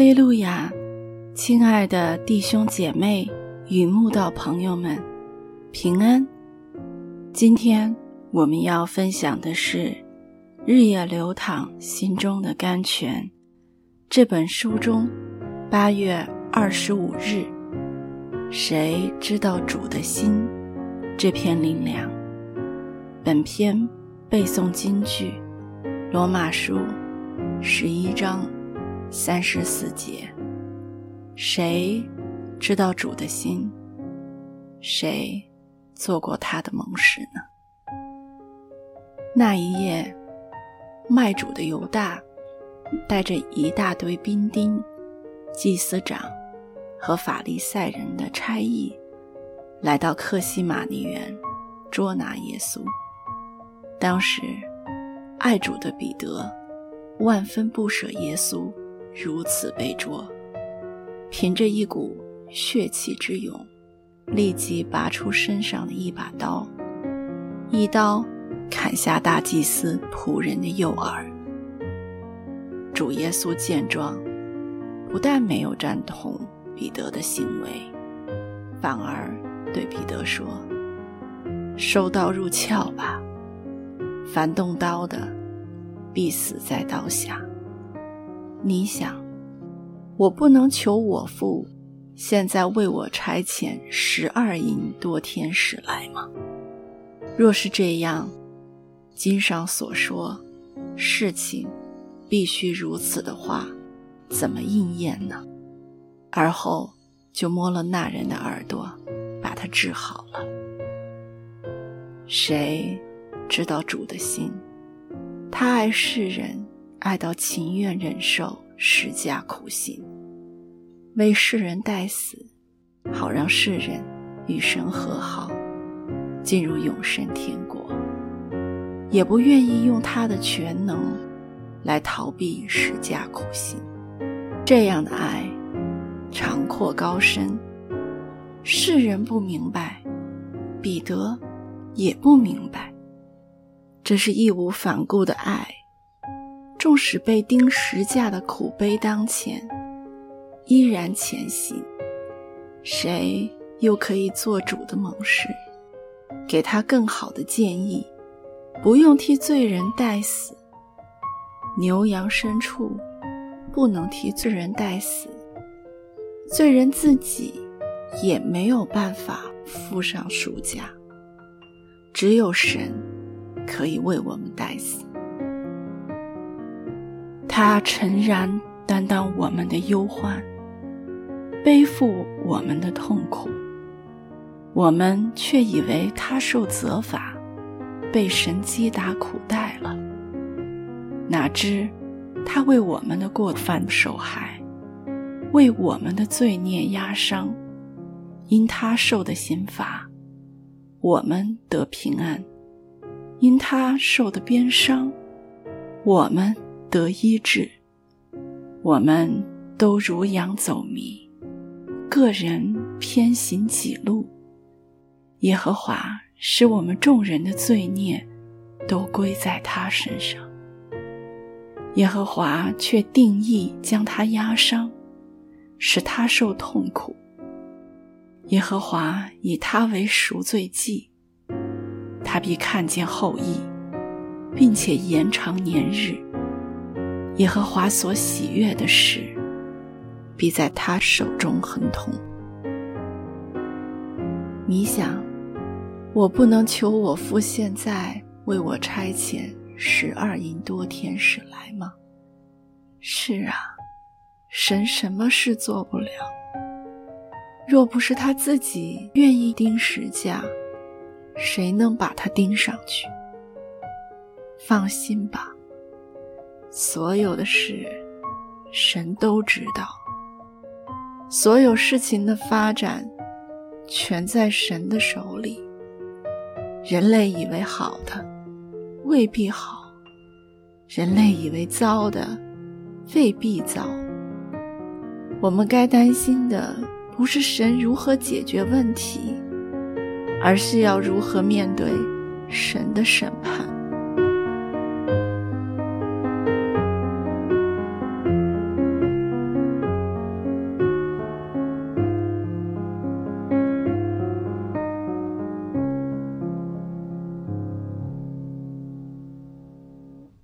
哈利路亚，亲爱的弟兄姐妹与慕道朋友们，平安。今天我们要分享的是《日夜流淌心中的甘泉》这本书中八月二十五日，谁知道主的心？这篇灵粮。本篇背诵金句：罗马书十一章。三十四节，谁知道主的心？谁做过他的盟誓呢？那一夜，卖主的犹大带着一大堆兵丁、祭司长和法利赛人的差役，来到克西马尼园捉拿耶稣。当时，爱主的彼得万分不舍耶稣。如此被捉，凭着一股血气之勇，立即拔出身上的一把刀，一刀砍下大祭司仆人的右耳。主耶稣见状，不但没有赞同彼得的行为，反而对彼得说：“收刀入鞘吧，凡动刀的，必死在刀下。”你想，我不能求我父现在为我差遣十二营多天使来吗？若是这样，经上所说事情必须如此的话，怎么应验呢？而后就摸了那人的耳朵，把他治好了。谁知道主的心？他爱世人。爱到情愿忍受十架苦刑，为世人代死，好让世人与神和好，进入永生天国；也不愿意用他的全能来逃避十架苦刑。这样的爱，长阔高深，世人不明白，彼得也不明白，这是义无反顾的爱。纵使被钉十架的苦悲当前，依然前行。谁又可以做主的盟誓，给他更好的建议？不用替罪人代死。牛羊牲畜不能替罪人代死，罪人自己也没有办法付上赎价。只有神可以为我们代死。他诚然担当我们的忧患，背负我们的痛苦，我们却以为他受责罚，被神击打苦待了。哪知他为我们的过犯受害，为我们的罪孽压伤，因他受的刑罚，我们得平安；因他受的鞭伤，我们。得医治，我们都如羊走迷，个人偏行己路。耶和华使我们众人的罪孽都归在他身上。耶和华却定义将他压伤，使他受痛苦。耶和华以他为赎罪祭，他必看见后裔，并且延长年日。耶和华所喜悦的事，必在他手中亨通。你想，我不能求我父现在为我差遣十二银多天使来吗？是啊，神什么事做不了？若不是他自己愿意钉十架，谁能把他钉上去？放心吧。所有的事，神都知道。所有事情的发展，全在神的手里。人类以为好的，未必好；人类以为糟的，未必糟。我们该担心的，不是神如何解决问题，而是要如何面对神的审判。